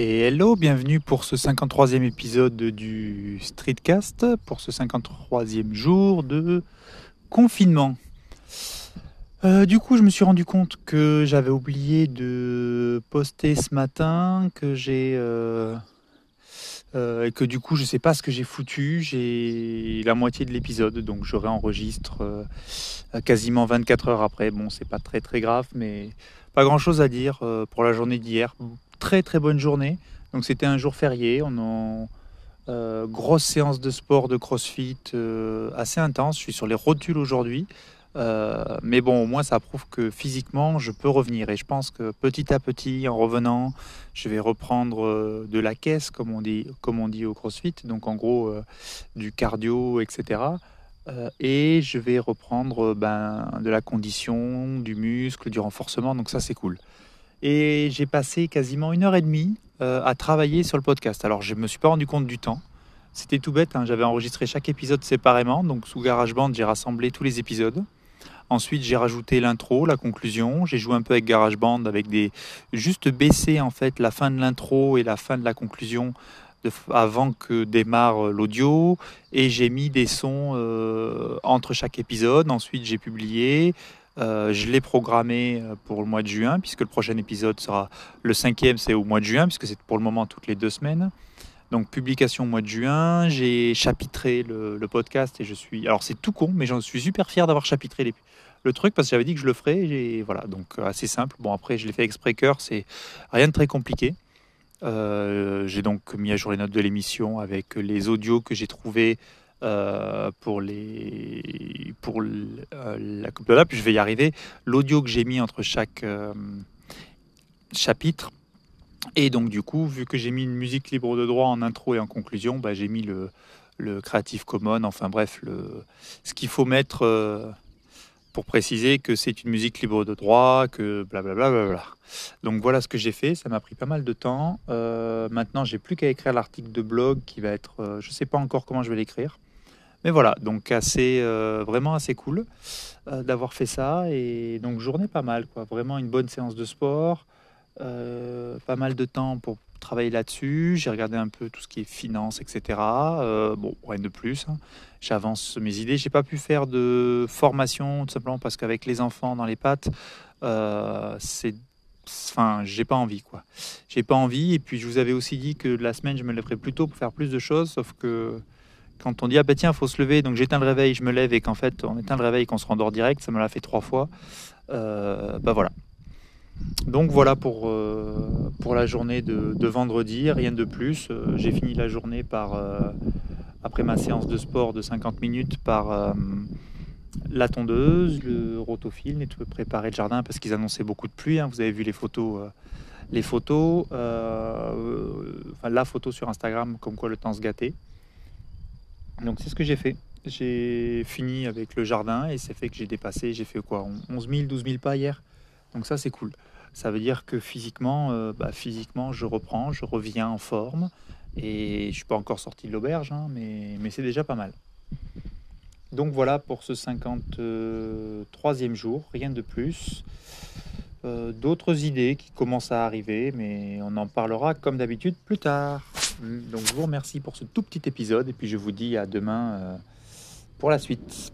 Et hello, bienvenue pour ce 53e épisode du Streetcast, pour ce 53e jour de confinement. Euh, du coup, je me suis rendu compte que j'avais oublié de poster ce matin, que j'ai euh, euh, et que du coup, je sais pas ce que j'ai foutu. J'ai la moitié de l'épisode, donc je réenregistre quasiment 24 heures après. Bon, c'est pas très très grave, mais pas grand chose à dire pour la journée d'hier très très bonne journée. Donc c'était un jour férié. On a euh, grosse séance de sport, de crossfit euh, assez intense. Je suis sur les rotules aujourd'hui. Euh, mais bon, au moins ça prouve que physiquement je peux revenir. Et je pense que petit à petit, en revenant, je vais reprendre de la caisse, comme on dit, comme on dit au crossfit. Donc en gros, du cardio, etc. et je vais reprendre ben, de la condition, du muscle, du renforcement. Donc ça, c'est cool. Et j'ai passé quasiment une heure et demie euh, à travailler sur le podcast. Alors je ne me suis pas rendu compte du temps. C'était tout bête, hein. j'avais enregistré chaque épisode séparément. Donc sous GarageBand, j'ai rassemblé tous les épisodes. Ensuite, j'ai rajouté l'intro, la conclusion. J'ai joué un peu avec GarageBand, avec des juste baisser en fait la fin de l'intro et la fin de la conclusion avant que démarre l'audio. Et j'ai mis des sons euh, entre chaque épisode. Ensuite, j'ai publié. Euh, je l'ai programmé euh, pour le mois de juin, puisque le prochain épisode sera le cinquième, c'est au mois de juin, puisque c'est pour le moment toutes les deux semaines. Donc publication au mois de juin, j'ai chapitré le, podcast et je suis... Alors c'est tout con, mais j'en suis super fier d'avoir chapitré le truc parce que j'avais dit que je le ferais. Et voilà, donc assez simple. Bon après je l'ai fait avec Spreaker, c'est rien de très compliqué. Euh, j'ai donc mis à jour les notes de l'émission avec les audios que j'ai trouvés euh, pour les pour euh, la coupe de là, puis je vais y arriver. L'audio que j'ai mis entre chaque euh, chapitre. Et donc du coup, vu que j'ai mis une musique libre de droit en intro et en conclusion, bah, j'ai mis le, le Creative Commons, enfin bref, le, ce qu'il faut mettre pour préciser que c'est une musique libre de droit, que blablabla. Bla bla bla Donc voilà ce que j'ai fait, ça m'a pris pas mal de temps. maintenant, j'ai plus qu'à écrire l'article de blog qui va être, je sais pas encore comment je vais l'écrire. Mais voilà, donc assez, euh, vraiment assez cool euh, d'avoir fait ça. Et donc journée pas mal, quoi. Vraiment une bonne séance de sport, euh, pas mal de temps pour travailler là-dessus. J'ai regardé un peu tout ce qui est finance, etc. bon, rien de plus. Hein. J'avance mes idées. J'ai pas pu faire de formation tout simplement parce qu'avec les enfants dans les pattes, c'est enfin, j'ai pas envie, quoi. J'ai pas envie. Et puis, je vous avais aussi dit que la semaine, je me lèverais plus tôt pour faire plus de choses, sauf que quand on dit ah bah tiens faut se lever donc j'éteins le réveil je me lève et qu'en fait on éteint le réveil qu'on se rendort direct ça me l'a fait trois fois euh, bah voilà. Donc voilà pour, euh, pour la journée de, vendredi rien de plus. Euh, j'ai fini la journée par après ma séance de sport de 50 minutes par la tondeuse le rotofilm et tout préparer le jardin parce qu'ils annonçaient beaucoup de pluie hein. vous avez vu les photos les photos enfin la photo sur Instagram comme quoi le temps se gâtait donc c'est ce que j'ai fait. J'ai fini avec le jardin et c'est fait que j'ai dépassé, j'ai fait quoi 11 000, 12 000 pas hier. Donc ça c'est cool. Ça veut dire que physiquement, euh, bah, physiquement je reprends, je reviens en forme et je suis pas encore sorti de l'auberge, hein, mais, mais c'est déjà pas mal. Donc voilà pour ce 53e jour, rien de plus. Euh, d'autres idées qui commencent à arriver, mais on en parlera comme d'habitude plus tard. Donc je vous remercie pour ce tout petit épisode et puis je vous dis à demain euh, pour la suite.